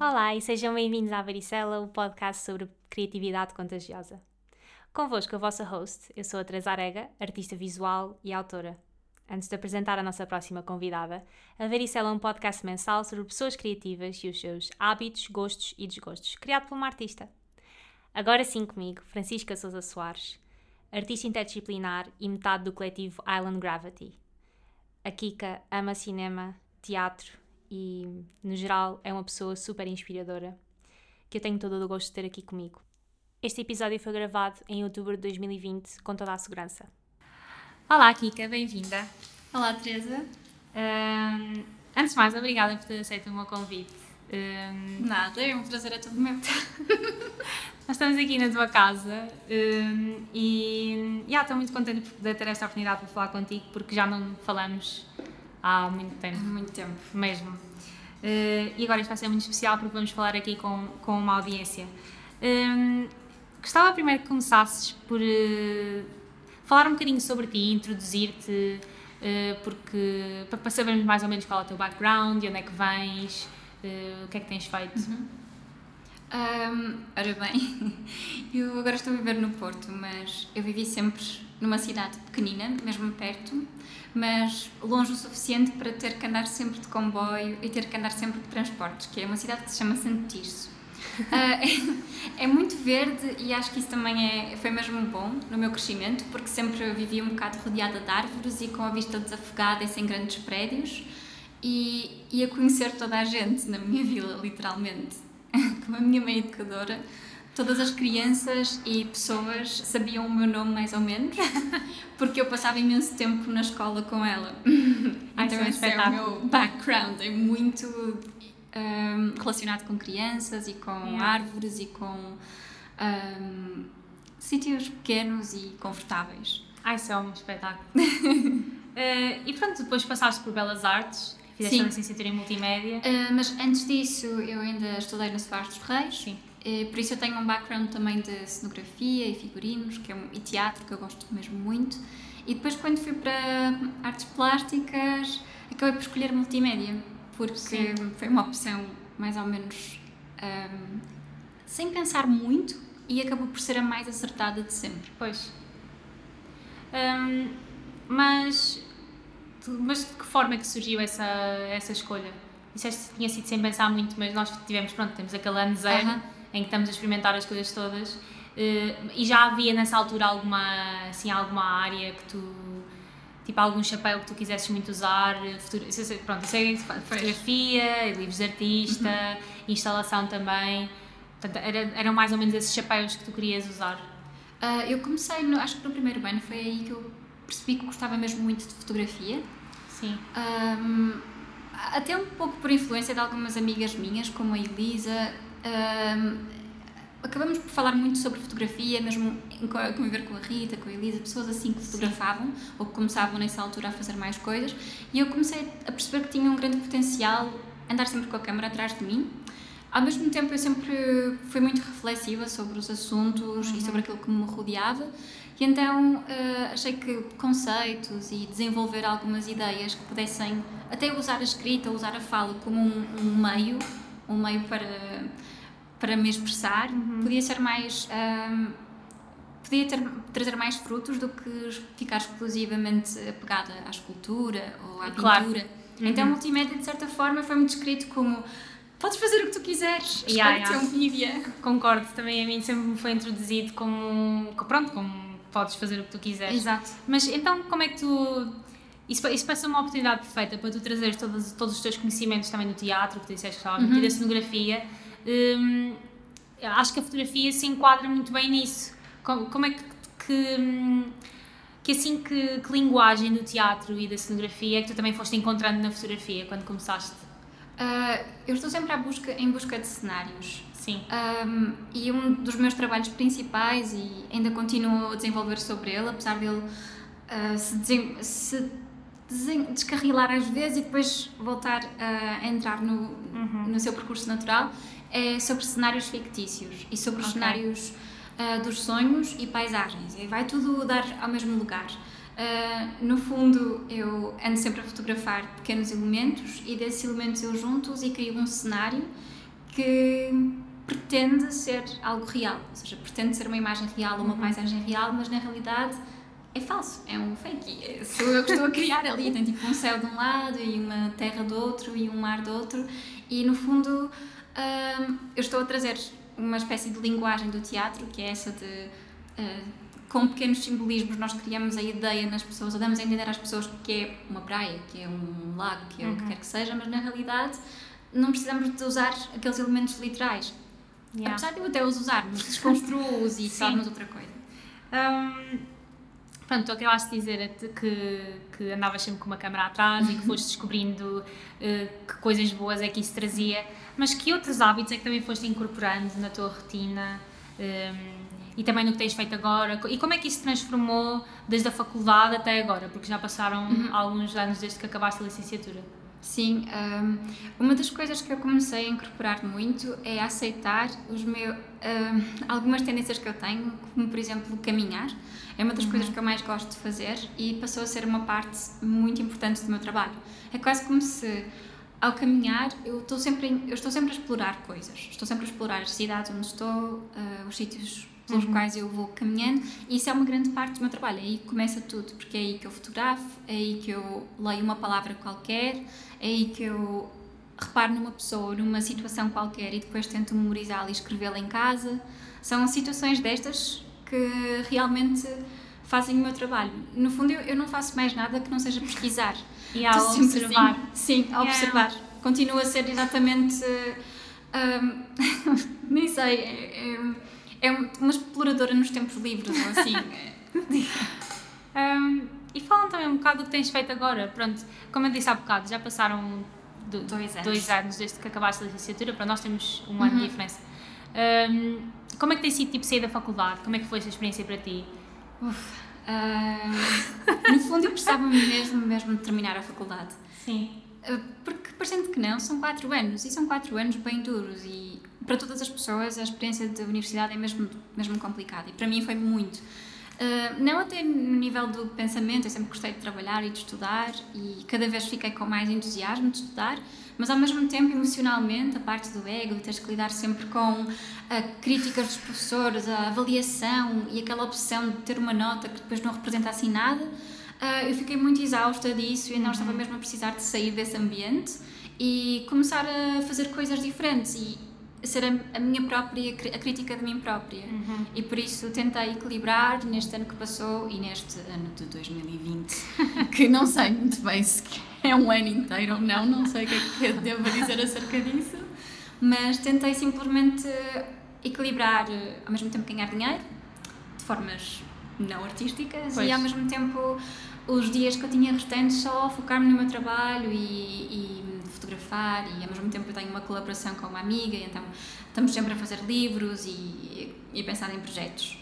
Olá e sejam bem-vindos à Varicela, o podcast sobre criatividade contagiosa. Convosco, a vossa host, eu sou a Teresa Arega, artista visual e autora. Antes de apresentar a nossa próxima convidada, a Varicela é um podcast mensal sobre pessoas criativas e os seus hábitos, gostos e desgostos, criado por uma artista. Agora sim comigo, Francisca Sousa Soares, artista interdisciplinar e metade do coletivo Island Gravity. A Kika ama cinema, teatro e, no geral, é uma pessoa super inspiradora que eu tenho todo o gosto de ter aqui comigo. Este episódio foi gravado em outubro de 2020 com toda a segurança. Olá, Kika, bem-vinda. Olá, Teresa. Um, antes de mais, obrigada por ter aceito o meu convite. Um, Nada, é um prazer a todo meu. nós estamos aqui na tua casa um, e estou muito contente por poder ter esta oportunidade para falar contigo porque já não falamos há muito tempo. Há muito tempo. Mesmo. Uh, e agora isto vai ser muito especial porque vamos falar aqui com, com uma audiência. Um, gostava primeiro que começasses por uh, falar um bocadinho sobre ti, introduzir-te, uh, porque para, sabermos mais ou menos qual é o teu background, de onde é que vens, uh, o que é que tens feito. Uhum. Um, ora bem, eu agora estou a viver no Porto, mas eu vivi sempre numa cidade pequenina, mesmo perto, mas longe o suficiente para ter que andar sempre de comboio e ter que andar sempre de transportes, que é uma cidade que se chama Santo Tirso. Uh, é, é, muito verde e acho que isso também é, foi mesmo bom no meu crescimento, porque sempre vivia um bocado rodeada de árvores e com a vista desafogada e sem grandes prédios. E ia conhecer toda a gente na minha vila, literalmente. Como a minha mãe educadora, todas as crianças e pessoas sabiam o meu nome mais ou menos, porque eu passava imenso tempo na escola com ela. Ai, então, esse é o meu background, é muito um, relacionado com crianças e com yeah. árvores e com um, sítios pequenos e confortáveis. Ai, isso é um espetáculo. uh, e pronto, depois passaste por Belas Artes, fizeste uma licenciatura em multimédia. Uh, mas antes disso, eu ainda estudei no Soares dos Reis. Sim. Uh, por isso eu tenho um background também de cenografia e figurinos que é um, e teatro, que eu gosto mesmo muito. E depois, quando fui para artes plásticas, acabei por escolher multimédia porque Sim. foi uma opção mais ou menos um, sem pensar muito e acabou por ser a mais acertada de sempre. Pois. Um, mas, mas de que forma é que surgiu essa, essa escolha? Disseste que tinha sido sem pensar muito, mas nós tivemos, pronto, temos aquele ano zero uh -huh. em que estamos a experimentar as coisas todas. Uh, e já havia nessa altura alguma, assim, alguma área que tu tipo algum chapéu que tu quisesses muito usar, futuro, isso, é, pronto, isso é fotografia, livros de artista, uhum. instalação também. Portanto, era, eram mais ou menos esses chapéus que tu querias usar? Uh, eu comecei, no, acho que no primeiro ano foi aí que eu percebi que gostava mesmo muito de fotografia. Sim. Um, até um pouco por influência de algumas amigas minhas, como a Elisa. Um, acabamos por falar muito sobre fotografia, mesmo a conviver com a Rita, com a Elisa, pessoas assim que fotografavam Sim. ou que começavam nessa altura a fazer mais coisas e eu comecei a perceber que tinha um grande potencial andar sempre com a câmera atrás de mim. Ao mesmo tempo, eu sempre fui muito reflexiva sobre os assuntos uhum. e sobre aquilo que me rodeava, e então uh, achei que conceitos e desenvolver algumas ideias que pudessem até usar a escrita, usar a fala como um, um meio, um meio para para me expressar, uhum. podia ser mais. Um, podia ter, trazer mais frutos do que ficar exclusivamente apegada à escultura ou à claro. pintura. Uhum. Então, multimédia, de certa forma, foi-me descrito como podes fazer o que tu quiseres, yeah, yeah. um mídia. Concordo, também a mim sempre me foi introduzido como, pronto, como podes fazer o que tu quiseres. Exato. Mas então, como é que tu... Isso, isso parece uma oportunidade perfeita para tu trazeres todos, todos os teus conhecimentos também do teatro, que tu disseste que estava uhum. da cenografia, Hum, acho que a fotografia se enquadra muito bem nisso. Como, como é que, que, que assim que, que, linguagem do teatro e da cenografia é que tu também foste encontrando na fotografia quando começaste? Uh, eu estou sempre à busca, em busca de cenários. Sim. Um, e um dos meus trabalhos principais, e ainda continuo a desenvolver sobre ele, apesar dele uh, se, se descarrilar às vezes e depois voltar a entrar no, Uhum. no seu percurso natural, é sobre cenários fictícios e sobre os cenários ah, dos sonhos e paisagens. E vai tudo dar ao mesmo lugar. Ah, no fundo, eu ando sempre a fotografar pequenos elementos e desses elementos eu juntos e crio um cenário que pretende ser algo real, ou seja, pretende ser uma imagem real ou uma paisagem real, mas na realidade é falso, é um fake. É- Sou eu que estou a criar ali. Tem tipo um céu de um lado e uma terra do outro e um mar do outro, e no fundo hum, eu estou a trazer uma espécie de linguagem do teatro, que é essa de. hum, com pequenos simbolismos, nós criamos a ideia nas pessoas, ou damos a entender às pessoas que é uma praia, que é um lago, que é o que quer que seja, mas na realidade não precisamos de usar aqueles elementos literais. Yeah. Apesar de eu até os usar, mas desconstruo-os e Sim. torno-os outra coisa. Hum, pronto, acabaste de dizer é que, que andavas sempre com uma câmera atrás e que foste descobrindo eh, que coisas boas é que isso trazia, mas que outros hábitos é que também foste incorporando na tua rotina hum, e também no que tens feito agora? E como é que isso se transformou desde a faculdade até agora? Porque já passaram alguns anos desde que acabaste a licenciatura. Sim, hum, uma das coisas que eu comecei a incorporar muito é aceitar os meus, hum, algumas tendências que eu tenho, como por exemplo caminhar. É uma das coisas que eu mais gosto de fazer e passou a ser uma parte muito importante do meu trabalho. É quase como se ao caminhar eu estou sempre em- eu estou sempre a explorar coisas. Estou sempre a explorar as cidades onde estou, ah, os sítios pelos quais eu vou caminhando e isso é uma grande parte do meu trabalho. É aí começa tudo, porque é aí que eu fotografo, é aí que eu leio uma palavra qualquer, é aí que eu reparo numa pessoa, numa situação qualquer e depois tento memorizá-la e escrevê-la em casa. São situações destas que realmente fazem o meu trabalho. No fundo, eu, eu não faço mais nada que não seja pesquisar. E ao Estou observar. assim. Sim, a Yeah. observar. Continua a ser exatamente. hum, nem sei. É, é, é uma exploradora nos tempos livres, ou assim. Hum, e falam também um bocado do que tens feito agora. Pronto, como eu disse há bocado, já passaram do- Dois anos. dois anos desde que acabaste a licenciatura, para nós temos um ano Uhum. de diferença. Hum, como é que tem sido tipo, sair da faculdade? Como é que foi essa experiência para ti? Hum, no fundo, eu precisava mesmo, mesmo de terminar a faculdade. Sim. Uh, Porque, parecendo que não, são quatro anos e são quatro anos bem duros e para todas as pessoas a experiência da universidade é mesmo, mesmo complicada e para mim foi muito. Uh, não até no nível do pensamento, eu sempre gostei de trabalhar e de estudar e cada vez fiquei com mais entusiasmo de estudar, mas ao mesmo tempo emocionalmente a parte do ego, de teres que lidar sempre com uh, críticas dos professores, a avaliação e aquela opção de ter uma nota que depois não representa assim nada, ah, eu fiquei muito exausta disso e não estava mesmo a precisar de sair desse ambiente e começar a fazer coisas diferentes e ser a, a minha própria, a crítica de mim própria. E por isso tentei equilibrar neste ano que passou e neste ano de 2020, que não sei muito bem se é um ano inteiro ou não, não sei o que é que eu devo dizer acerca disso, mas tentei simplesmente equilibrar, ao mesmo tempo ganhar dinheiro, de formas não artísticas Pois. e ao mesmo tempo os dias que eu tinha restantes só focar-me no meu trabalho e, e fotografar e ao mesmo tempo eu tenho uma colaboração com uma amiga então estamos sempre a fazer livros e, e pensar em projetos.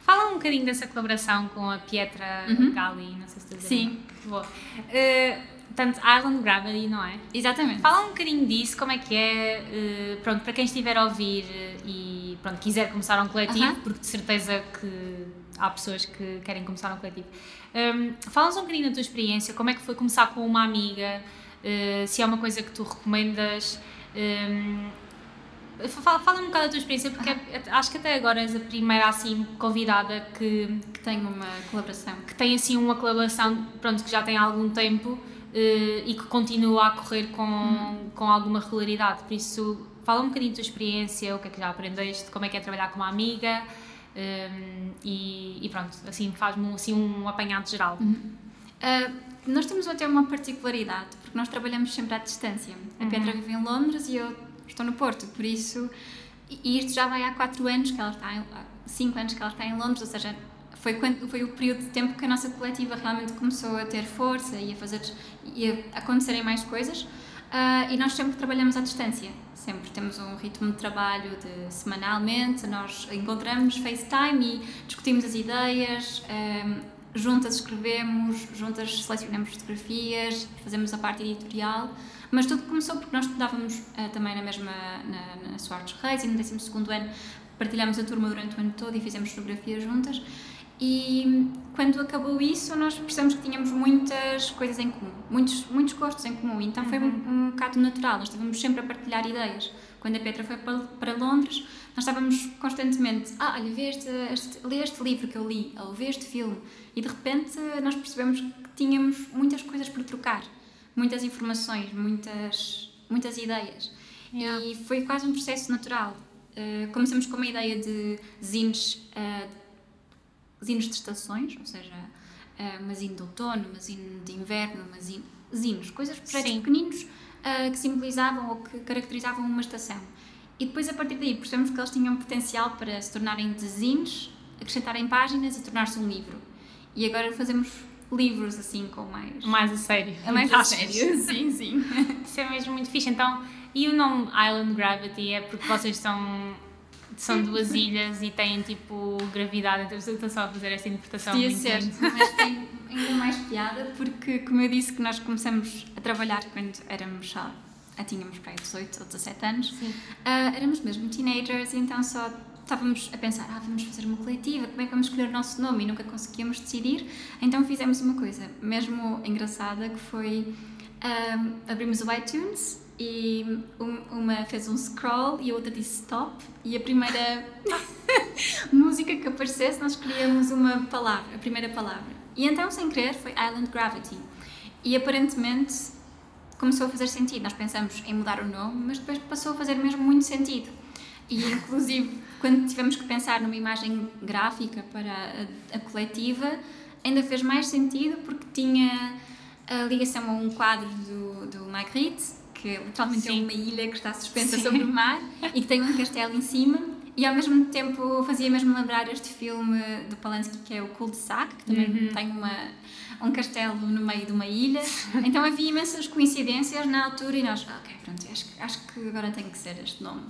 Fala um bocadinho dessa colaboração com a Pietra Uhum. Gali, não sei se dizer Sim. Boa. Uh, portanto, Island Gravity, não é? Exatamente. Fala um bocadinho disso, como é que é, eh, pronto, para quem estiver a ouvir e pronto, quiser começar um coletivo, porque de certeza que há pessoas que querem começar um coletivo. Um, Fala-nos um bocadinho da tua experiência, como é que foi começar com uma amiga, eh, se é uma coisa que tu recomendas. um, Fala, fala um bocado da tua experiência, porque é- acho que até agora és a primeira assim convidada que, Que tenho uma colaboração. que tem assim uma colaboração pronto, que já tem algum tempo eh, e que continua a correr com, com alguma regularidade. Por isso, fala um bocadinho da tua experiência, o que é que já aprendeste, como é que é trabalhar com uma amiga eh, e, e pronto, assim faz-me um- assim, um apanhado geral. Ah, nós temos até uma particularidade, porque nós trabalhamos sempre à distância. A Uhum. Petra vive em Londres e eu estou no Porto, por isso. E isto já vai há 4 anos que ela está em. 5 anos que ela está em Londres, ou seja, foi, quando, foi o período de tempo que a nossa coletiva realmente começou a ter força e a fazer. e a acontecerem mais coisas. Ah, e nós sempre trabalhamos à distância. Sempre temos um ritmo de trabalho de semanalmente, nós encontramos FaceTime e discutimos as ideias. ahm, juntas escrevemos, juntas selecionamos fotografias, fazemos a parte editorial, mas tudo começou porque nós estudávamos uh, também na mesma, na, na Soares Reis e no 12 ano partilhámos a turma durante o ano todo e fizemos fotografia juntas. E quando acabou isso nós percebemos que tínhamos muitas coisas em comum, muitos, muitos gostos em comum, então foi um, um bocado natural, nós estávamos sempre a partilhar ideias. Quando a Petra foi para, para Londres, nós estávamos constantemente, ah, olha, vê este, este, lê este livro que eu li, ou vê este filme, e de repente nós percebemos que tínhamos muitas coisas por trocar, muitas informações, muitas, muitas ideias. Yeah. E foi quase um processo natural. Uh, começamos com uma ideia de zines, uh, zines de estações, ou seja, uh, uma zine de outono, uma zine de inverno, uma zine, zines, coisas, projetos Sim. pequeninos uh, que simbolizavam ou que caracterizavam uma estação. E depois, a partir daí, percebemos que eles tinham potencial para se tornarem de zines, acrescentarem páginas e tornar-se um livro. E agora fazemos livros assim com mais. Mais a sério. É mais a sério, sim, sim. Isso é mesmo muito fixe. Então, e o nome Island Gravity é porque vocês são. São duas ilhas e têm tipo gravidade, então estou só a fazer esta interpretação. Podia ser, mas tem ainda mais piada porque, como eu disse, que nós começamos a trabalhar quando éramos só, tínhamos para aí 18 ou 17 anos, uh, éramos mesmo teenagers, então só estávamos a pensar, ah, vamos fazer uma coletiva, como é que vamos escolher o nosso nome? E nunca conseguíamos decidir, então fizemos uma coisa mesmo engraçada que foi um, abrimos o iTunes e uma fez um scroll e a outra disse stop e a primeira música que aparecesse nós escolhemos uma palavra, a primeira palavra. E então, sem querer, foi Island Gravity. E aparentemente começou a fazer sentido. Nós pensamos em mudar o nome, mas depois passou a fazer mesmo muito sentido. E inclusive quando tivemos que pensar numa imagem gráfica para a, a coletiva, ainda fez mais sentido porque tinha a ligação a um quadro do, do Magritte, que literalmente é Sim. é uma ilha que está suspensa Sim. sobre o mar e que tem um castelo em cima. E ao mesmo tempo fazia mesmo lembrar este filme do Polanski que é o Cul-de-Sac, que também uhum. tem uma, um castelo no meio de uma ilha. Então havia imensas coincidências na altura e nós, ok, pronto, acho, acho que agora tem que ser este nome.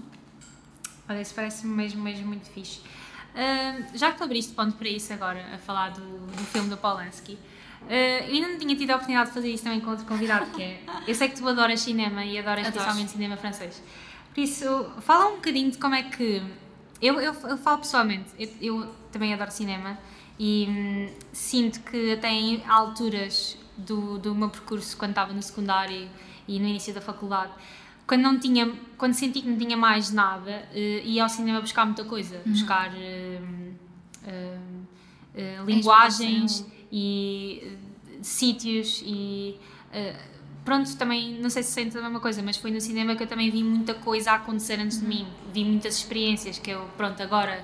Olha, isso parece mesmo, mesmo muito fixe. Uh, já que tu abriste ponto para isso agora, a falar do, do filme do Polanski, uh, eu ainda não tinha tido a oportunidade de fazer isso também com outro convidado, que é. Eu sei que tu adoras cinema e adoras Adoro. especialmente cinema francês. Por isso, fala um bocadinho de como é que. Eu, eu, eu falo pessoalmente, eu, eu também adoro cinema e hum, sinto que até em alturas do, do meu percurso, quando estava no secundário e no início da faculdade, quando não tinha quando senti que não tinha mais nada uh, ia ao cinema buscar muita coisa uhum. buscar uh, uh, linguagens e sítios e pronto também não sei se sente a mesma coisa mas foi no cinema que eu também vi muita coisa a acontecer antes uhum. de mim vi muitas experiências que eu pronto agora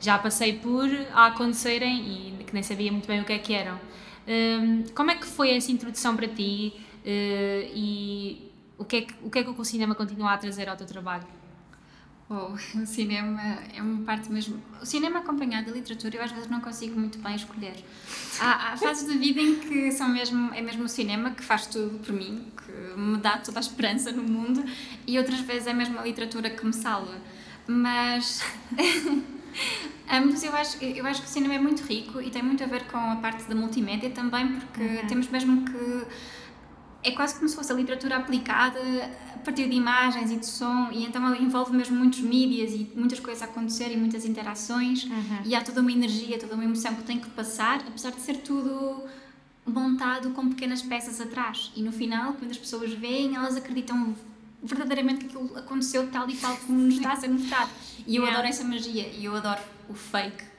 já passei por a acontecerem e que nem sabia muito bem o que é que eram como é que foi essa introdução para ti e o que, é que, o que é que o cinema continua a trazer ao teu trabalho? O cinema é uma parte mesmo. O cinema acompanhado da literatura eu às vezes não consigo muito bem escolher. Há, há fases da vida em que são mesmo, é mesmo o cinema que faz tudo por mim, que me dá toda a esperança no mundo, e outras vezes é mesmo a literatura que me salva. Mas. Ambos, eu acho, eu acho que o cinema é muito rico e tem muito a ver com a parte da multimédia também, porque uhum. temos mesmo que é quase como se fosse a literatura aplicada a partir de imagens e de som, e então envolve mesmo muitos mídias e muitas coisas a acontecer e muitas interações, uhum. e há toda uma energia, toda uma emoção que tem que passar, apesar de ser tudo montado com pequenas peças atrás. E no final, quando as pessoas veem, elas acreditam verdadeiramente que aquilo aconteceu tal e tal como nos está a ser mostrado. E eu yeah. adoro essa magia, e eu adoro o fake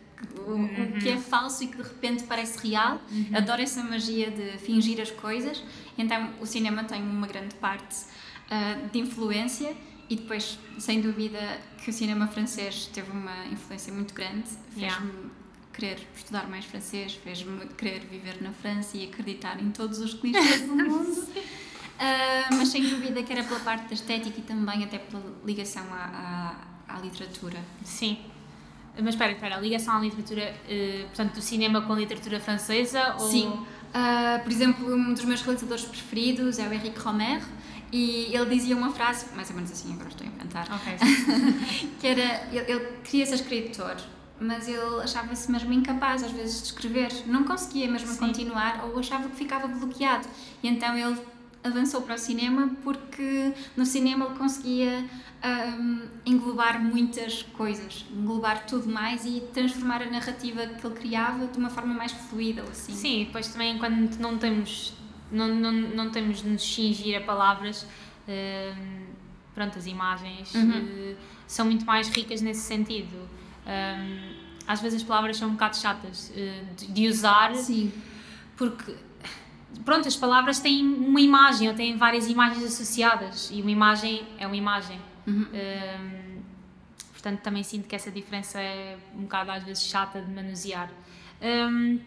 o, uhum. o, que é falso e que de repente parece real. Uhum. Adoro essa magia de fingir as coisas. Então, o cinema tem uma grande parte uh, de influência e depois, sem dúvida, que o cinema francês teve uma influência muito grande. Fez-me yeah. querer estudar mais francês, fez-me querer viver na França e acreditar em todos os clichês do mundo. Uh, mas sem dúvida que era pela parte da estética e também até pela ligação à, à, à literatura. Sim, mas espera, espera, a ligação à literatura, uh, portanto, do cinema com a literatura francesa? Ou... Sim. Uh, por exemplo, um dos meus realizadores preferidos é o Henrique Romer e ele dizia uma frase, mais ou menos assim, agora estou a inventar, okay. que era, ele, ele, queria ser escritor mas ele achava-se mesmo incapaz às vezes de escrever, não conseguia mesmo Sim. continuar ou achava que ficava bloqueado. E então ele avançou para o cinema porque no cinema ele conseguia hum, englobar muitas coisas, englobar tudo mais e transformar a narrativa que ele criava de uma forma mais fluida, assim. Sim, depois também quando não temos, não, não, não temos de nos cingir a palavras, hum, pronto, as imagens Uhum. eh, são muito mais ricas nesse sentido. Hum, às vezes as palavras são um bocado chatas eh, de, de usar, Sim. porque pronto, as palavras têm uma imagem ou têm várias imagens associadas e uma imagem é uma imagem. Uhum. Hum, portanto, também sinto que essa diferença é um bocado às vezes chata de manusear. Hum,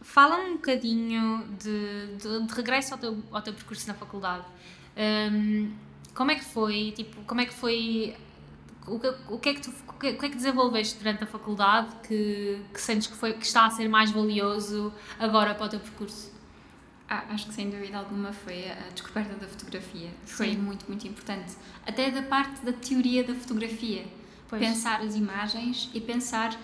fala um bocadinho de, de, de regresso ao teu, ao teu percurso na faculdade. Hum, como é que foi? Tipo, como é que foi? O que, o que é que tu o que, o que é que desenvolveste durante a faculdade que, que sentes que, foi, que está a ser mais valioso agora para o teu percurso? Ah, acho que sem dúvida alguma foi a descoberta da fotografia. Foi Sim. muito, muito importante. Até da parte da teoria da fotografia. Pois. Pensar as imagens e pensar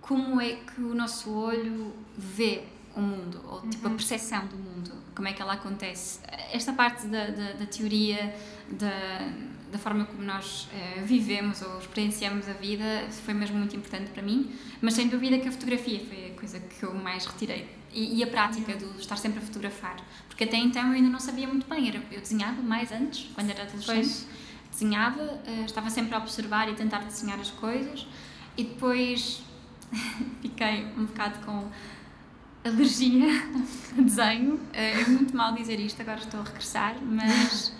como é que o nosso olho vê o mundo, ou tipo a percepção do mundo, como é que ela acontece. Esta parte da, da, da teoria, da, da forma como nós eh, vivemos ou experienciamos a vida, foi mesmo muito importante para mim, mas sem dúvida que a fotografia foi a coisa que eu mais retirei. E, e a prática do estar sempre a fotografar, porque até então eu ainda não sabia muito bem, era, eu desenhava mais antes, quando era adolescente, Pois. desenhava, eh, estava sempre a observar e tentar desenhar as coisas, e depois fiquei um bocado com alergia a desenho. Eh, É muito mal dizer isto, agora estou a regressar, mas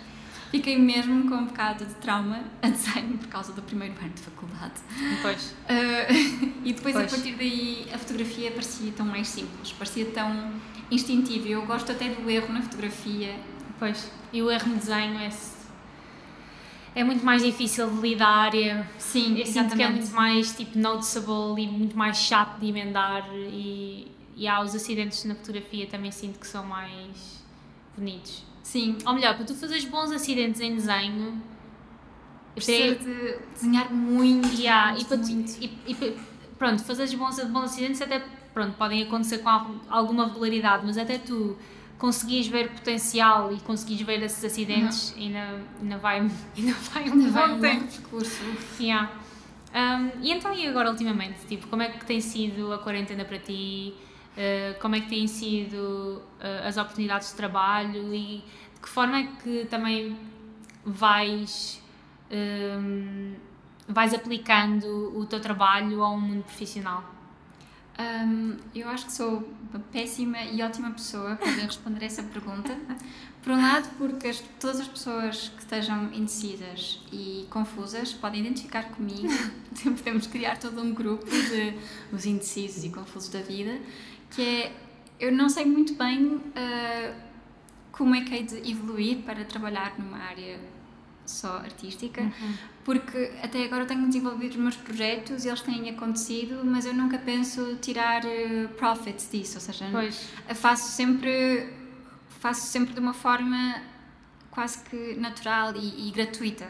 fiquei mesmo com um bocado de trauma a desenho por causa do primeiro ano de faculdade. Pois. Uh, e depois Pois. a partir daí a fotografia parecia tão mais simples, parecia tão instintiva. Eu gosto até do erro na fotografia. Pois. E o erro no desenho é, é muito mais difícil de lidar. É, Sim, eu sinto que é muito mais tipo noticeable e muito mais chato de emendar. E, e há os acidentes na fotografia também sinto que são mais bonitos. Sim, Ou melhor, para tu fazeres bons acidentes em desenho, precisa até- de desenhar muito. Yeah, e, muito, para tu- muito. e, e pa- pronto, fazeres bons, bons acidentes até pronto, podem acontecer com al- alguma regularidade, mas até tu conseguires ver potencial e conseguires ver esses acidentes, ainda, ainda, vai, ainda vai um Ainda vai bom um tempo. percurso. Yeah. Um, e então, e agora, ultimamente? Tipo, como é que tem sido a quarentena para ti? Uh, como é que têm sido uh, as oportunidades de trabalho? E de que forma é que também vais, um, vais aplicando o teu trabalho ao mundo profissional? Hum, eu acho que sou uma péssima e ótima pessoa para responder essa pergunta. Por um lado, porque as- todas as pessoas que estejam indecisas e confusas podem identificar comigo. Podemos criar todo um grupo de os indecisos e confusos da vida, que é eu não sei muito bem ah, como é que hei de evoluir para trabalhar numa área só artística porque até agora eu tenho desenvolvido os meus projetos e eles têm acontecido, mas eu nunca penso tirar eh, profits disso, ou seja, Pois, faço sempre faço sempre de uma forma quase que natural e, e gratuita.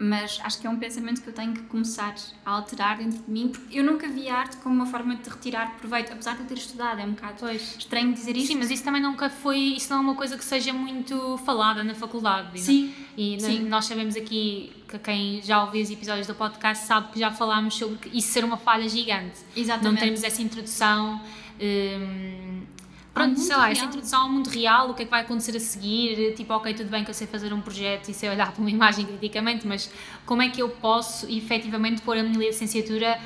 Mas acho que é um pensamento que eu tenho que começar a alterar dentro de mim, porque eu nunca vi a arte como uma forma de retirar proveito, apesar de eu ter estudado, é um bocado pois. estranho dizer isto. Sim, mas isso também nunca foi, isso não é uma coisa que seja muito falada na faculdade. e Sim, E n- Sim. nós sabemos aqui que quem já ouviu os episódios do podcast sabe que já falámos sobre isso ser uma falha gigante. Não exatamente. termos essa introdução. hum, pronto, mundo sei lá, essa real. introdução ao mundo real, o que é que vai acontecer a seguir. Tipo, ok, tudo bem que eu sei fazer um projeto e sei olhar para uma imagem criticamente, mas como é que eu posso efetivamente pôr a minha licenciatura,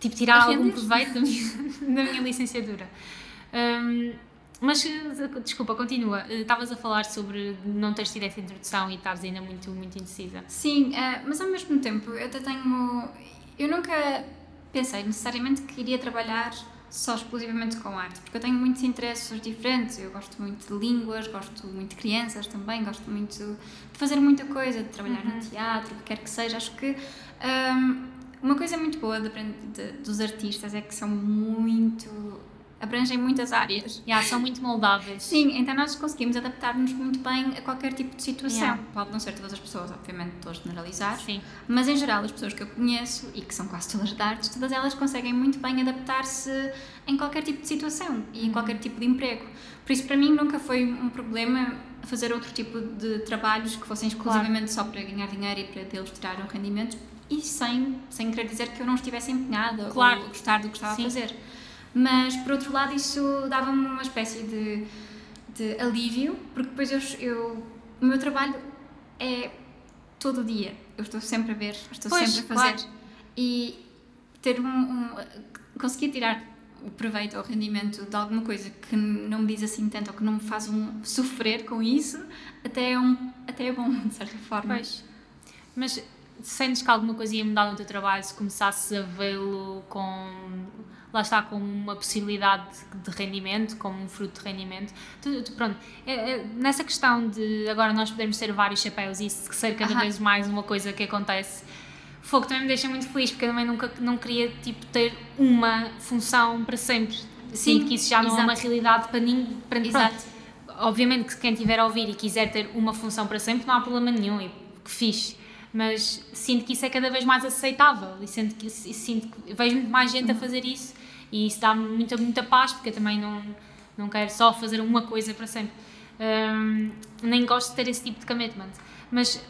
tipo, tirar algum proveito da minha, da minha licenciatura? Hum, mas, desculpa, continua. Eh, Estavas a falar sobre não teres tido essa introdução e estares ainda muito, muito indecisa. Sim, eh, mas ao mesmo tempo eu até tenho. Eu nunca pensei necessariamente que iria trabalhar só exclusivamente com arte, porque eu tenho muitos interesses diferentes. Eu gosto muito de línguas, gosto muito de crianças também, gosto muito de fazer muita coisa, de trabalhar no teatro, o que quer que seja. Acho que hum, uma coisa muito boa de de- dos artistas é que são muito abrangem muitas áreas. Yeah, são muito moldáveis. Sim, então nós conseguimos adaptar-nos muito bem a qualquer tipo de situação. Yeah. Pode não ser todas as pessoas, obviamente, estou a generalizar, Sim. mas em geral as pessoas que eu conheço e que são quase todas de artes, todas elas conseguem muito bem adaptar-se em qualquer tipo de situação e em Uhum. qualquer tipo de emprego. Por isso, para mim, nunca foi um problema fazer outro tipo de trabalhos que fossem exclusivamente só para ganhar dinheiro e para deles tirar um rendimento e sem, sem querer dizer que eu não estivesse empenhada Claro. ou gostar do que estava Sim. a fazer. Mas, por outro lado, isso dava-me uma espécie de, de alívio, porque depois eu, eu, o meu trabalho é todo o dia. Eu estou sempre a ver, estou Pois, sempre a fazer. claro. E ter um, um. conseguir tirar o proveito ou o rendimento de alguma coisa que não me diz assim tanto ou que não me faz um sofrer com isso, até é, um, até é bom, de certa forma. Pois. Mas sentes que alguma coisa ia mudar no teu trabalho se começasses a vê-lo com. Lá está, com uma possibilidade de rendimento, como um fruto de rendimento. Tu, tu- pronto, é- é- nessa questão de agora nós podemos ter vários chapéus e isso ser cada Aham. vez mais uma coisa que acontece, fogo também me deixa muito feliz porque eu também nunca não queria tipo, ter uma função para sempre. Sinto que isso já não é uma exato. realidade para ninguém. Para, pronto, Exato. obviamente que quem tiver a ouvir e quiser ter uma função para sempre não há problema nenhum e que fixe mas sinto que isso é cada vez mais aceitável e sinto que, sinto que vejo muito mais gente a fazer isso e isso dá-me muita, muita paz porque eu também não, não quero só fazer uma coisa para sempre. Hum, nem gosto de ter esse tipo de commitment. Mas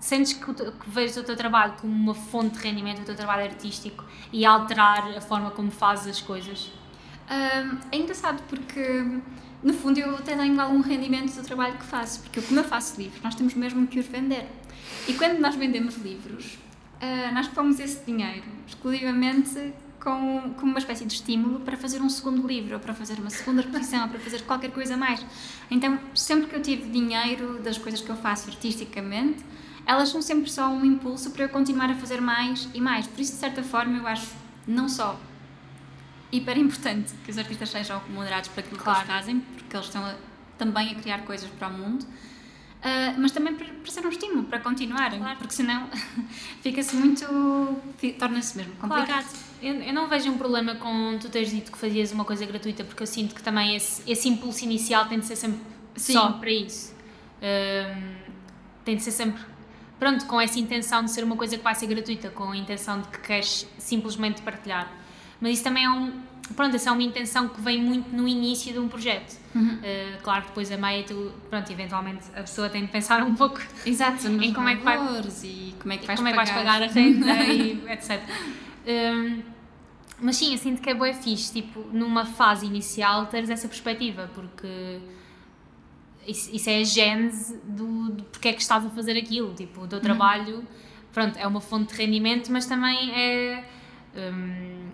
sentes que, que o teu trabalho como uma fonte de rendimento, o teu trabalho artístico e alterar a forma como fazes as coisas? Hum, é engraçado porque, no fundo, eu até tenho algum rendimento do trabalho que faço, porque como eu faço livros, nós temos mesmo que os vender. E quando nós vendemos livros, ah, nós pomos esse dinheiro exclusivamente com, como uma espécie de estímulo para fazer um segundo livro, ou para fazer uma segunda reposição, ou para fazer qualquer coisa mais. Então, sempre que eu tive dinheiro das coisas que eu faço artisticamente, elas são sempre só um impulso para eu continuar a fazer mais e mais. Por isso, de certa forma, eu acho não só hiper importante que os artistas sejam remunerados por aquilo Claro. que eles fazem, porque eles estão a- também a criar coisas para o mundo, ah, mas também para, para ser um estímulo, para continuarem, Claro. porque senão fica-se muito. torna-se mesmo complicado. Eu, eu não vejo um problema com tu teres dito que fazias uma coisa gratuita, porque eu sinto que também esse, esse impulso inicial tem de ser sempre Sim. só para isso. Hum, tem de ser sempre, pronto, com essa intenção de ser uma coisa que vai ser gratuita, com a intenção de que queres simplesmente partilhar. Mas isso também é um. Pronto, essa é uma intenção que vem muito no início de um projeto. Uhum. Uh, claro que depois a meio, tu, pronto, eventualmente a pessoa tem de pensar um pouco Exato, Em como é que vai- e como é que vais como é que vais pagar a renda e etc. Um, mas sim, eu sinto que é boa fixe, tipo, numa fase inicial teres essa perspectiva, porque isso, isso é a gênese do, do porque é que estás a fazer aquilo, tipo, o teu trabalho, pronto, é uma fonte de rendimento, mas também é, um,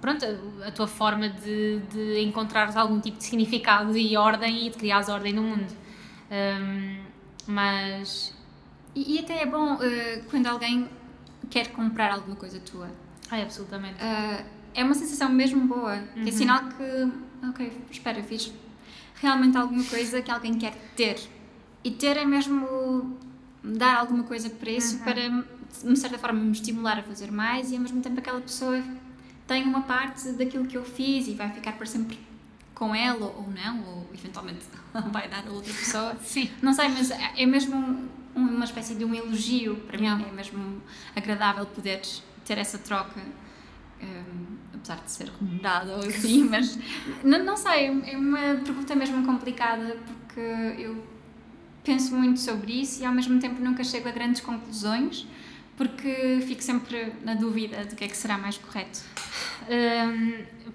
pronto, a, a tua forma de, de encontrares algum tipo de significado e ordem e de criares ordem no mundo. Um, mas, E, e até é bom eh, quando alguém quer comprar alguma coisa tua. Ai, absolutamente. Ah, é uma sensação mesmo boa, que é Uhum. sinal que, ok, espera, fiz realmente alguma coisa que alguém quer ter. E ter é mesmo dar alguma coisa para isso, Uhum. para, de certa forma, me estimular a fazer mais e ao mesmo tempo aquela pessoa tem uma parte daquilo que eu fiz e vai ficar para sempre com ela ou não, ou eventualmente vai dar a outra pessoa. Sim. Não sei, mas é é mesmo um- uma espécie de um elogio para mim. É mesmo agradável poderes ter essa troca, hum, apesar de ser remunerada ou assim, mas não, não sei, é uma pergunta mesmo complicada porque eu penso muito sobre isso e ao mesmo tempo nunca chego a grandes conclusões porque fico sempre na dúvida do que é que será mais correto.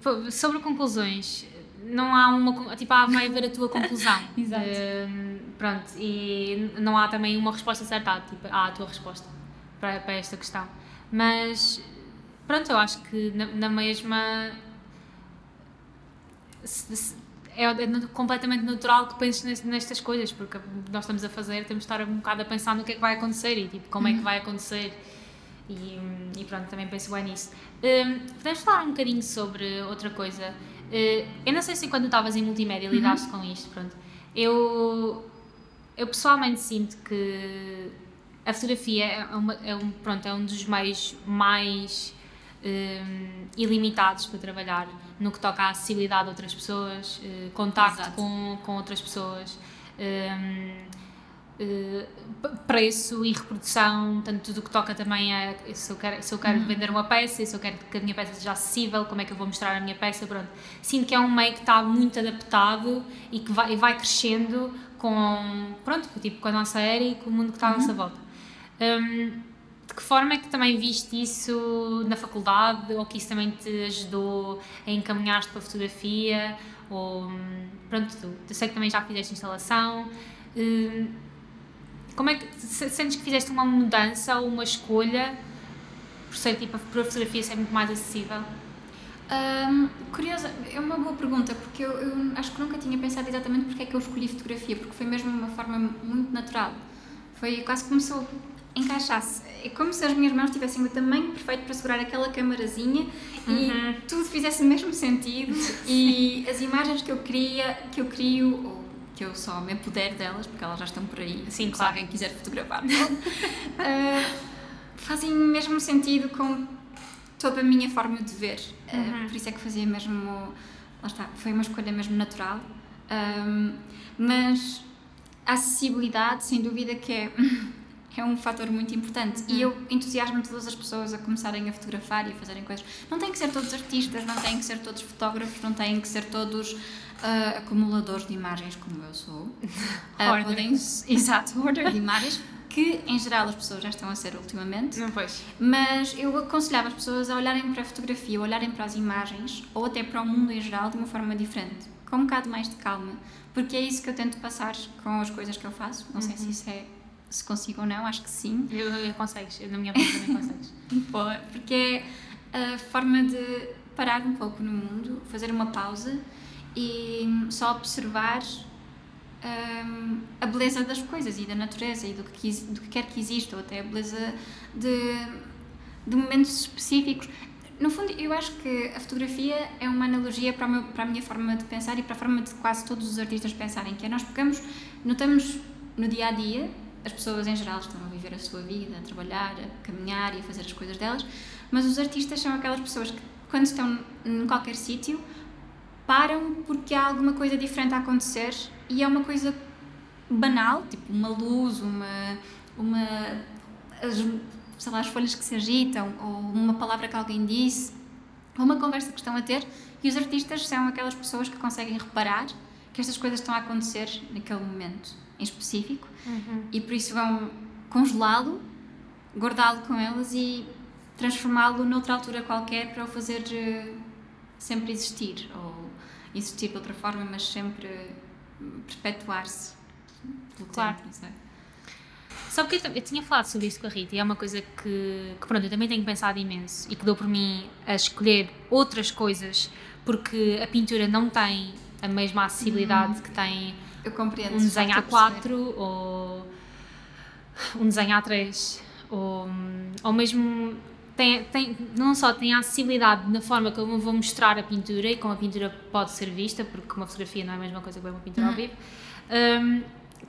Pô, sobre conclusões, não há uma. Tipo, há, vai haver a tua conclusão. Exato. Hum, pronto, e não há também uma resposta certa, tipo, há a tua resposta para, para esta questão. Mas, pronto, eu acho que na, na mesma. se- se- é, é completamente natural que penses nes- nestas coisas, porque nós estamos a fazer, temos de estar um bocado a pensar no que é que vai acontecer e tipo, como é que vai acontecer. E, e pronto, também penso bem nisso. Hum, podemos falar um bocadinho sobre outra coisa? Uh, eu não sei se quando estavas em multimédia lidaste com isto, pronto. Eu, eu pessoalmente sinto que a fotografia é, uma, é, um, pronto, é um dos meios mais hum, ilimitados para trabalhar, no que toca à acessibilidade a outras pessoas, uh, contacto com, com outras pessoas. Um, Uh, preço e reprodução, tanto tudo o que toca também a se eu quero, se eu quero uhum. vender uma peça, se eu quero que a minha peça seja acessível, como é que eu vou mostrar a minha peça, pronto. Sinto que é um meio que está muito adaptado e que vai, vai crescendo com, pronto, tipo, com a nossa era e com o mundo que está à nossa uhum. volta. Um, de que forma é que também viste isso na faculdade ou que isso também te ajudou a encaminhar-te para a fotografia? Ou, pronto, tu, eu sei que também já fizeste instalação. Um, como é que sentes que fizeste uma mudança ou uma escolha por ser tipo a fotografia ser muito mais acessível? Um, curiosa, é uma boa pergunta, porque eu, eu, acho que nunca tinha pensado exatamente porque é que eu escolhi fotografia, porque foi mesmo uma forma muito natural. Foi quase como se eu encaixasse. É como se as minhas mãos tivessem o tamanho perfeito para segurar aquela camarazinha uhum. e tudo fizesse o mesmo sentido e as imagens que eu queria, que eu crio, que eu só me apodero delas, porque elas já estão por aí, Sim, se claro. alguém quiser fotografar. uh, fazem mesmo sentido com toda a minha forma de ver. Uh, uhum. Por isso é que fazia mesmo. Lá está, foi uma escolha mesmo natural. Um, mas a acessibilidade, sem dúvida, que é. É um fator muito importante. E eu entusiasmo todas as pessoas a começarem a fotografar e a fazerem coisas. Não têm que ser todos artistas, não têm que ser todos fotógrafos, não têm que ser todos uh, acumuladores de imagens como eu sou. Uh, podem, exato, order de imagens, que em geral as pessoas já estão a ser ultimamente. Não pois. Mas eu aconselhava as pessoas a olharem para a fotografia, a olharem para as imagens, ou até para o mundo em geral, de uma forma diferente, com um bocado mais de calma, porque é isso que eu tento passar com as coisas que eu faço. Não uhum. sei se isso é se consigo ou não, acho que sim. Eu, eu consegues, eu, na minha opinião também consegues. Porque é a forma de parar um pouco no mundo, fazer uma pausa e só observar um, a beleza das coisas e da natureza e do que, do que quer que exista, ou até a beleza de, de momentos específicos. No fundo, eu acho que a fotografia é uma analogia para, meu, para a minha forma de pensar e para a forma de quase todos os artistas pensarem, que é nós pegamos, notamos no dia a dia, as pessoas em geral estão a viver a sua vida, a trabalhar, a caminhar e a fazer as coisas delas, mas os artistas são aquelas pessoas que, quando estão em qualquer sítio, param porque há alguma coisa diferente a acontecer e é uma coisa banal, tipo uma luz, uma, uma as, sei lá, as folhas que se agitam, ou uma palavra que alguém disse, ou uma conversa que estão a ter, e os artistas são aquelas pessoas que conseguem reparar que estas coisas estão a acontecer naquele momento em específico uhum. e por isso vão congelá-lo, guardá-lo com elas e transformá-lo noutra altura qualquer para o fazer eh, sempre existir ou existir de outra forma, mas sempre perpetuar-se pelo claro. tempo, não sei. Só porque eu, eu, tinha falado sobre isso com a Rita e é uma coisa que, que, pronto, eu também tenho pensado imenso e que dou por mim a escolher outras coisas porque a pintura não tem a mesma acessibilidade hum, que tem um desenho A4 ou um desenho A3 ou, ou mesmo tem, tem, não só tem a acessibilidade na forma como eu vou mostrar a pintura e como a pintura pode ser vista, porque uma fotografia não é a mesma coisa que uma pintura uhum. ao vivo, um,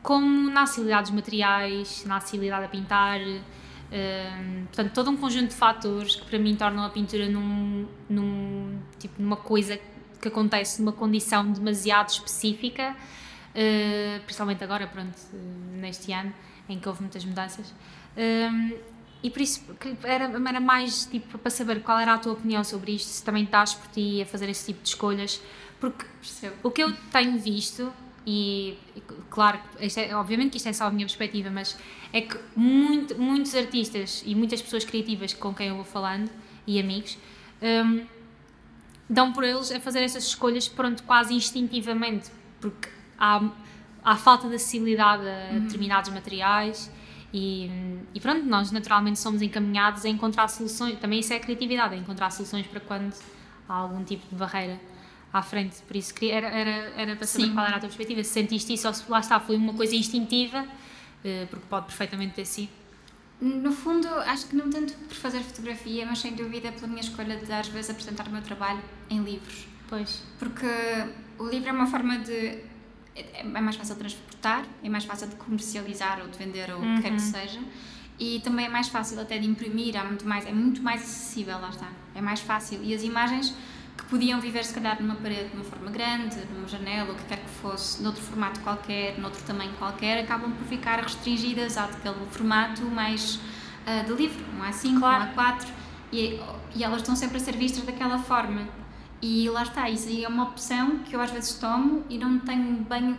como na acessibilidade dos materiais, na acessibilidade a pintar, um, portanto, todo um conjunto de fatores que para mim tornam a pintura num, num, tipo, numa coisa que acontece numa condição demasiado específica, uh, principalmente agora, pronto, neste ano, em que houve muitas mudanças. Um, e por isso era, era mais tipo para saber qual era a tua opinião sobre isto, se também estás por ti a fazer esse tipo de escolhas, porque Percebo. o que eu tenho visto, e, claro, é, obviamente que isto é só a minha perspectiva, mas é que muito, muitos artistas e muitas pessoas criativas com quem eu vou falando e amigos um, dão por eles a fazer essas escolhas, pronto, quase instintivamente, porque há, há falta de acessibilidade a uhum. determinados materiais e, e, pronto, nós naturalmente somos encaminhados a encontrar soluções, também isso é criatividade, a encontrar soluções para quando há algum tipo de barreira à frente. Por isso era, era, era para saber Sim. qual era a tua perspectiva. Se sentiste isso ou se lá está, foi uma coisa instintiva, eh, porque pode perfeitamente ter sido. No fundo, acho que não tanto por fazer fotografia, mas sem dúvida pela minha escolha de às vezes apresentar o meu trabalho em livros. Pois. Porque o livro é uma forma de é, é mais fácil de transportar, é mais fácil de comercializar ou de vender ou o uhum. que quer que uhum. seja. E também é mais fácil até de imprimir, há muito mais, é muito mais acessível, lá está. É mais fácil. E as imagens que podiam viver se calhar numa parede de uma forma grande, numa janela, o que quer que fosse, noutro formato qualquer, noutro tamanho qualquer, acabam por ficar restringidas àquele formato mais uh, de livro, um A5, claro. um A4, e, e elas estão sempre a ser vistas daquela forma. E lá está, isso aí é uma opção que eu às vezes tomo e não tenho bem.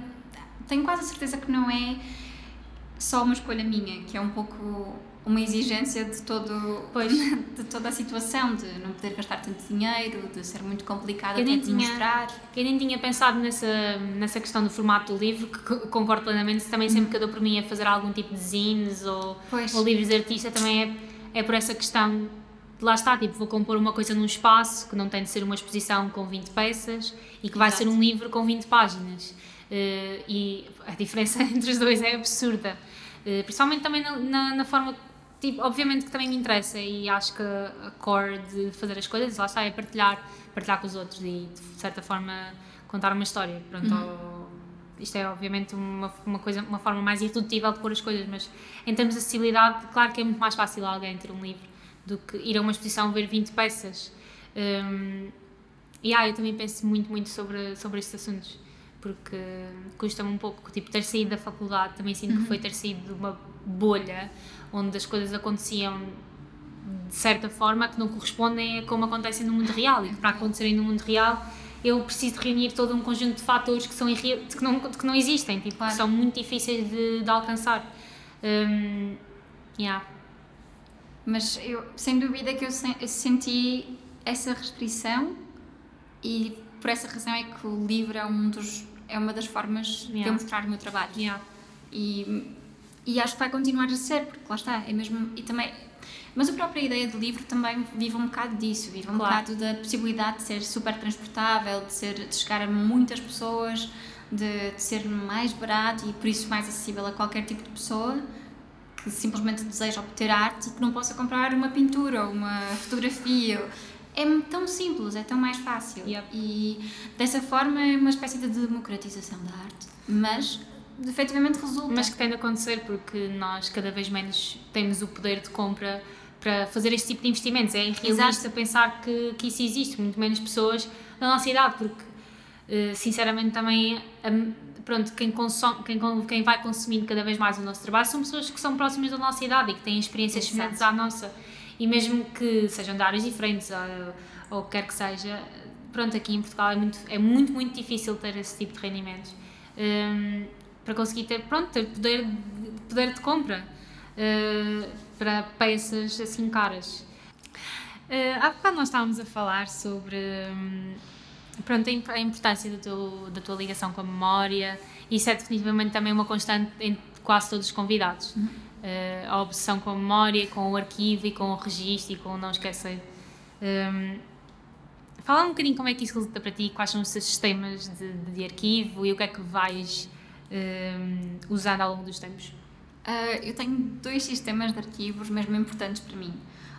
Tenho quase a certeza que não é só uma escolha minha, que é um pouco uma exigência de, todo, pois. de toda a situação, de não poder gastar tanto dinheiro, de ser muito complicado até de mostrar. Eu nem tinha pensado nessa, nessa questão do formato do livro, que concordo plenamente, também sempre que eu dou por mim a fazer algum tipo de zines ou, ou livros de artista, também é, é por essa questão lá está, tipo, vou compor uma coisa num espaço que não tem de ser uma exposição com 20 peças e que Exato. vai ser um livro com 20 páginas. Uh, e a diferença entre os dois é absurda. Uh, principalmente também na, na, na, forma. Tipo, obviamente que também me interessa e acho que a core de fazer as coisas, lá está, é partilhar, partilhar com os outros e de certa forma contar uma história. Pronto, uhum. isto é obviamente uma, uma, coisa, uma forma mais irredutível de pôr as coisas, mas em termos de acessibilidade, claro que é muito mais fácil alguém ter um livro do que ir a uma exposição ver 20 peças. Um, e ah, eu também penso muito, muito sobre, sobre estes assuntos, porque custa-me um pouco, tipo, ter saído da faculdade, também sinto uhum. que foi ter saído de uma bolha onde as coisas aconteciam de certa forma que não correspondem a como acontecem no mundo real e que para acontecerem no mundo real eu preciso reunir todo um conjunto de fatores que, são que, não, que não existem, tipo, claro. que são muito difíceis de, de alcançar. Um, yeah. Mas eu, sem dúvida que eu senti essa restrição e por essa razão é que o livro é, um dos, é uma das formas yeah. de eu mostrar o meu trabalho. Yeah. E, e acho que vai continuar a ser, porque lá está, é mesmo. E também, mas a própria ideia do livro também vive um bocado disso, vive um claro. bocado da possibilidade de ser super transportável, de, ser, de chegar a muitas pessoas, de, de ser mais barato e por isso mais acessível a qualquer tipo de pessoa que simplesmente deseja obter arte e que não possa comprar uma pintura ou uma fotografia. É tão simples, é tão mais fácil. Yep. E dessa forma é uma espécie de democratização da arte. Mas efetivamente resulta. Mas que tem de acontecer porque nós cada vez menos temos o poder de compra para fazer este tipo de investimentos. É irrealista pensar que, que isso existe, muito menos pessoas na nossa idade, porque eh, sinceramente também pronto, quem, consome, quem, quem vai consumindo cada vez mais o nosso trabalho são pessoas que são próximas da nossa idade e que têm experiências Exato. semelhantes à nossa. E mesmo que sejam de áreas diferentes ou, ou quer que seja, pronto, aqui em Portugal é muito, é muito, muito difícil ter esse tipo de rendimentos. Um, para conseguir ter, pronto, ter poder, poder de compra uh, para peças assim caras. Uh, há bocado nós estávamos a falar sobre. Um, pronto, a importância teu, da tua ligação com a memória, isso é definitivamente também uma constante em quase todos os convidados. Uhum. Uh, a obsessão com a memória, com o arquivo e com o registro e com o não esquecer. Um, ehm, fala um bocadinho como é que isso resulta para ti, quais são os teus sistemas de, de arquivo e o que é que vais um, ehm, usando ao longo dos tempos. Uh, eu tenho dois sistemas de arquivos mesmo importantes para mim.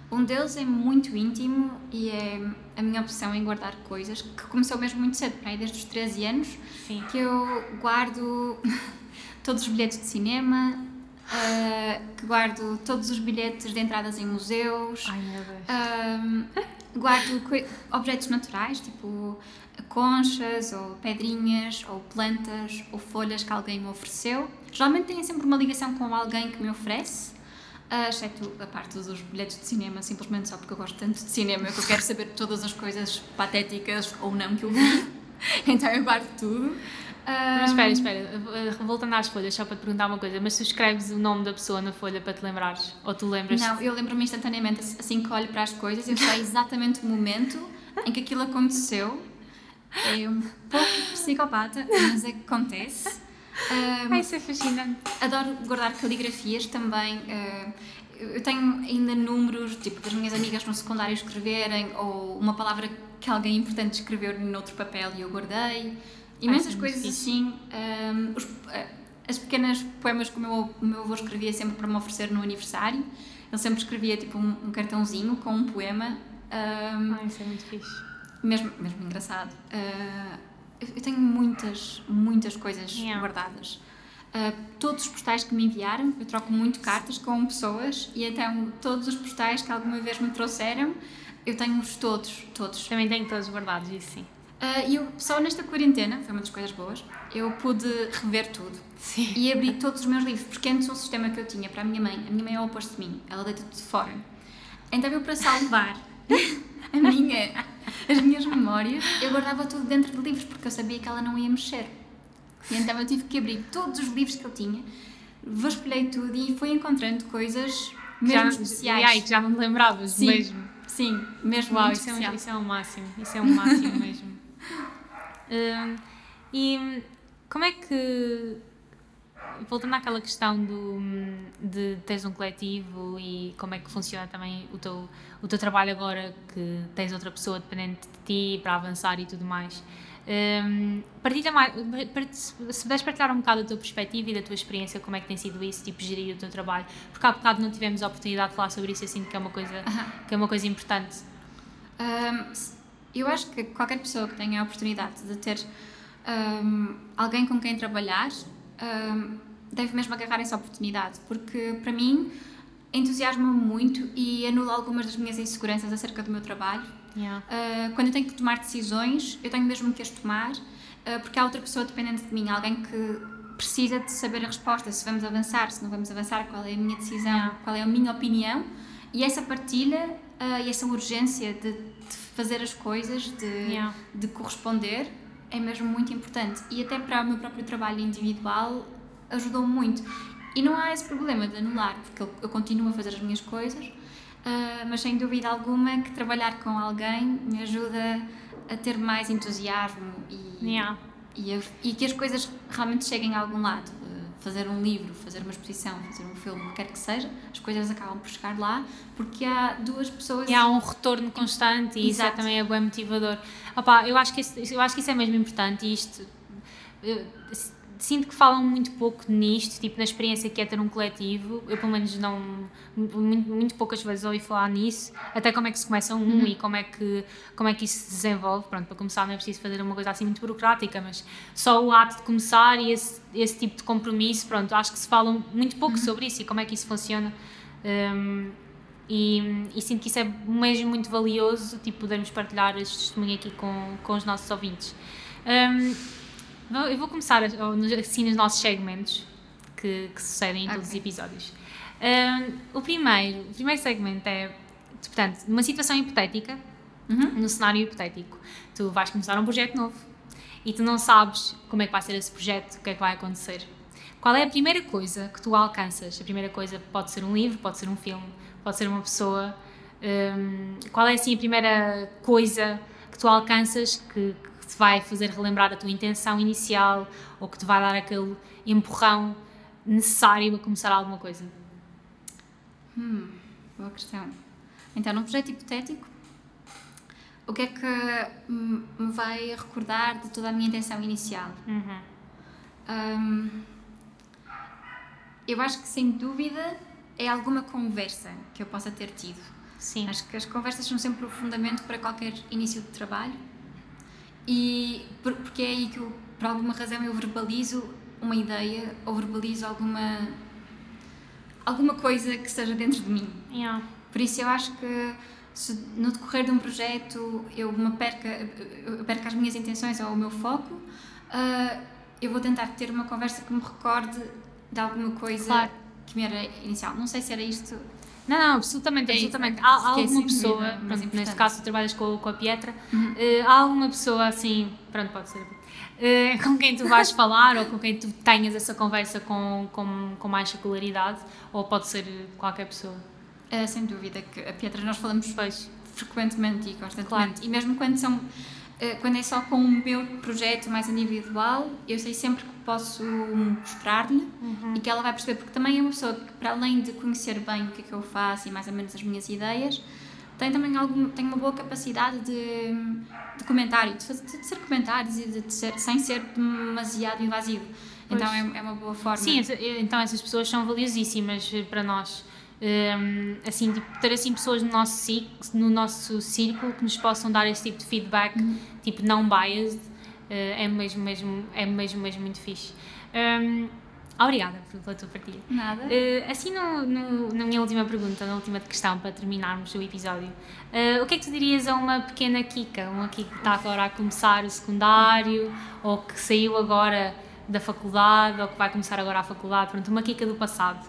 Um deles é muito íntimo e é a minha opção em guardar coisas, que começou mesmo muito cedo, para aí desde os 13 anos, Sim. que eu guardo todos os bilhetes de cinema, uh, que guardo todos os bilhetes de entradas em museus, Ai, meu Deus. Uh, guardo objetos naturais, tipo conchas, ou pedrinhas, ou plantas, ou folhas que alguém me ofereceu. Geralmente tem sempre uma ligação com alguém que me oferece. Uh, exceto a parte dos bilhetes de cinema, simplesmente só porque eu gosto tanto de cinema que eu quero saber todas as coisas patéticas ou não que eu vi. então eu guardo tudo. Mas espera, espera, voltando às folhas, só para te perguntar uma coisa, mas tu escreves o nome da pessoa na folha para te lembrares? Ou tu lembras? Não, eu lembro-me instantaneamente, assim que olho para as coisas, eu sei exatamente o momento em que aquilo aconteceu. É um pouco psicopata, mas acontece. Um, Ai, isso é fascinante. Adoro guardar caligrafias também. Uh, eu tenho ainda números, tipo, das minhas amigas no secundário escreverem, ou uma palavra que alguém importante escreveu noutro papel e eu guardei. Imensas Ai, coisas assim. Um, os, uh, as pequenas poemas que o meu, o meu avô escrevia sempre para me oferecer no aniversário. Ele sempre escrevia tipo um, um cartãozinho com um poema. Um, Ai, isso é muito fixe. Mesmo, mesmo engraçado. Uh, eu tenho muitas, muitas coisas yeah. guardadas. Uh, todos os postais que me enviaram, eu troco muito cartas com pessoas e então todos os postais que alguma vez me trouxeram, eu tenho-os todos, todos. Também tenho todos guardados, isso sim. Uh, e eu, só nesta quarentena, foi uma das coisas boas, eu pude rever tudo. Sim. E abri todos os meus livros, porque antes o sistema que eu tinha para a minha mãe, a minha mãe é o oposto de mim, ela deita tudo fora. Então eu, para salvar a minha, as minhas memórias, eu guardava tudo dentro de livros, porque eu sabia que ela não ia mexer. E então eu tive que abrir todos os livros que eu tinha, vasculhei tudo e fui encontrando coisas mesmo já, especiais. Aí, que já não te lembravas Sim. mesmo. Sim, mesmo Uau, isso é, um, isso é um máximo. Isso é um máximo mesmo. Hum, e como é que. Voltando àquela questão do, de teres um coletivo e como é que funciona também o teu, o teu trabalho agora que tens outra pessoa dependente de ti para avançar e tudo mais. Hum, partilha mais, se puderes partilhar um bocado da tua perspectiva e da tua experiência, como é que tem sido isso, tipo, gerir o teu trabalho, porque há bocado não tivemos a oportunidade de falar sobre isso, sinto que é uma coisa, que é uma coisa importante. Um, eu acho que qualquer pessoa que tenha a oportunidade de ter um, alguém com quem trabalhar um, deve mesmo agarrar essa oportunidade, porque para mim entusiasma-me muito e anula algumas das minhas inseguranças acerca do meu trabalho. Yeah. Uh, quando eu tenho que tomar decisões, eu tenho mesmo que as tomar, uh, porque há outra pessoa dependente de mim, alguém que precisa de saber a resposta, se vamos avançar, se não vamos avançar, qual é a minha decisão, Yeah. qual é a minha opinião. E essa partilha uh, e essa urgência de, de fazer as coisas, de, Yeah. de corresponder, é mesmo muito importante. E até para o meu próprio trabalho individual ajudou-me muito. E não há esse problema de anular, porque eu, eu continuo a fazer as minhas coisas, ah, mas sem dúvida alguma que trabalhar com alguém me ajuda a ter mais entusiasmo e, Yeah. e, a- e que as coisas realmente cheguem a algum lado. Fazer um livro, fazer uma exposição, fazer um filme, o que quer que seja, as coisas acabam por chegar lá porque há duas pessoas. E há um retorno constante e isso é Exato. também é bem motivador. Opa, eu, acho que isso, eu acho que isso é mesmo importante e isto. eu sinto que falam muito pouco nisto, tipo na experiência que é ter um coletivo. Eu, pelo menos, não. Muito, muito poucas vezes ouvi falar nisso. Até como é que se começa um e como é, que, como é que isso se desenvolve. Pronto, para começar, não é preciso fazer uma coisa assim muito burocrática, mas só o ato de começar e esse, esse tipo de compromisso, pronto, acho que se fala muito pouco sobre isso e como é que isso funciona. Um, e, e sinto que isso é mesmo muito valioso, tipo, podermos partilhar este testemunho aqui com, com os nossos ouvintes. Um, eu vou começar assim nos nossos segmentos que, que sucedem em todos os episódios. Um, o, primeiro, o primeiro segmento é, portanto, numa situação hipotética, Uhum. num cenário hipotético, tu vais começar um projeto novo e tu não sabes como é que vai ser esse projeto, o que é que vai acontecer. Qual é a primeira coisa que tu alcanças? A primeira coisa pode ser um livro, pode ser um filme, pode ser uma pessoa. Hum, qual é assim a primeira coisa que tu alcanças que, que te vai fazer relembrar a tua intenção inicial ou que te vai dar aquele empurrão necessário a começar alguma coisa? Hum, boa questão. Então, num projeto hipotético, o que é que me vai recordar de toda a minha intenção inicial? Uhum. Hum, eu acho que, sem dúvida, é alguma conversa que eu possa ter tido. Sim. Acho que as conversas são sempre o fundamento para qualquer início de trabalho e por- porque é aí que, eu, por alguma razão, eu verbalizo uma ideia ou verbalizo alguma, alguma coisa que esteja dentro de mim. Yeah. Por isso eu acho que se no decorrer de um projeto eu me perca, eu perca as minhas intenções ou o meu foco, ah, eu vou tentar ter uma conversa que me recorde de alguma coisa Claro. que me era inicial. Não sei se era isto. Não, não, absolutamente, É absolutamente. Há, há alguma pessoa, mais pronto, neste caso tu trabalhas com, com a Pietra, Uhum. eh, há alguma pessoa assim, pronto, pode ser, eh, com quem tu vais falar ou com quem tu tenhas essa conversa com, com, com mais regularidade ou pode ser qualquer pessoa? Ah, sem dúvida que a Pietra nós falamos Pois, frequentemente e constantemente. Claro. E mesmo quando são eh, quando é só com o meu projeto mais individual, eu sei sempre que posso mostrar-lhe e que ela vai perceber, porque também é uma pessoa que, para além de conhecer bem o que é que eu faço e mais ou menos as minhas ideias, tem também algum, tem uma boa capacidade de, de comentário, de, fazer, de ser comentários e de, de ser, sem ser demasiado invasivo. Pois. Então é, é uma boa forma. Sim, essa- então essas pessoas são valiosíssimas eh, para nós. Hum, assim, tipo, ter assim pessoas no nosso, ci- no nosso círculo que nos possam dar esse tipo de feedback, tipo não biased, eh, é mesmo, mesmo, é mesmo, mesmo muito fixe. Hum, Obrigada pela tua partilha. Nada. Uh, assim, no, no, na minha última pergunta, na última questão, para terminarmos o episódio, uh, o que é que tu dirias a uma pequena Kika? Uma Kika que está agora a começar o secundário, ou que saiu agora da faculdade, ou que vai começar agora a faculdade, pronto, uma Kika do passado?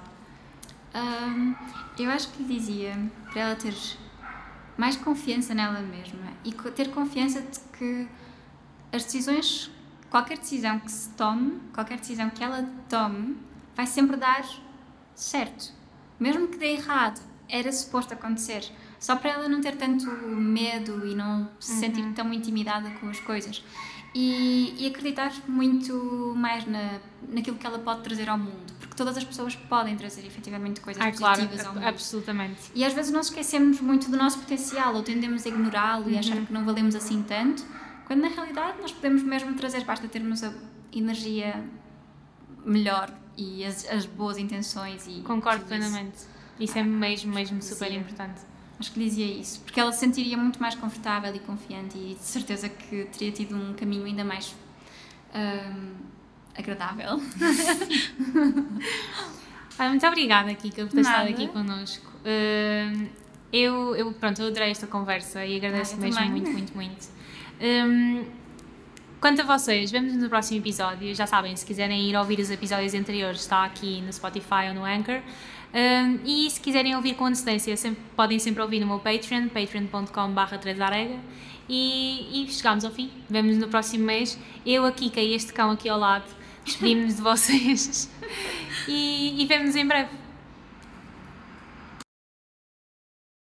Um, eu acho que lhe dizia para ela ter mais confiança nela mesma e ter confiança de que as decisões qualquer decisão que se tome, qualquer decisão que ela tome, vai sempre dar certo. Mesmo que dê errado, era suposto acontecer. Só para ela não ter tanto medo e não se uhum. sentir tão intimidada com as coisas. E, e, acreditar muito mais na, naquilo que ela pode trazer ao mundo. Todas as pessoas podem trazer efetivamente coisas ah, positivas claro, ao mundo. Absolutamente. E às vezes nós esquecemos muito do nosso potencial ou tendemos a ignorá-lo uhum. e achar que não valemos assim tanto quando na realidade nós podemos mesmo trazer, basta termos a energia melhor e as, as boas intenções e. Concordo plenamente. Isso, isso é mesmo, mesmo super importante. Acho que dizia isso, porque ela se sentiria muito mais confortável e confiante e de certeza que teria tido um caminho ainda mais um, agradável. muito obrigada, Kika, por ter estado aqui connosco. Uh, eu, eu, pronto, eu adorei esta conversa e agradeço ah, mesmo também. muito, muito, muito. Um, quanto a vocês, vemos-nos no próximo episódio. Já sabem, se quiserem ir ouvir os episódios anteriores, está aqui no Spotify ou no Anchor. Um, e se quiserem ouvir com antecedência, sempre, podem sempre ouvir no meu Patreon, patreon.com.br e, e chegamos ao fim. Vemos-nos no próximo mês. Eu aqui, que é este cão aqui ao lado, despedimos-nos de vocês e, e vemos-nos em breve.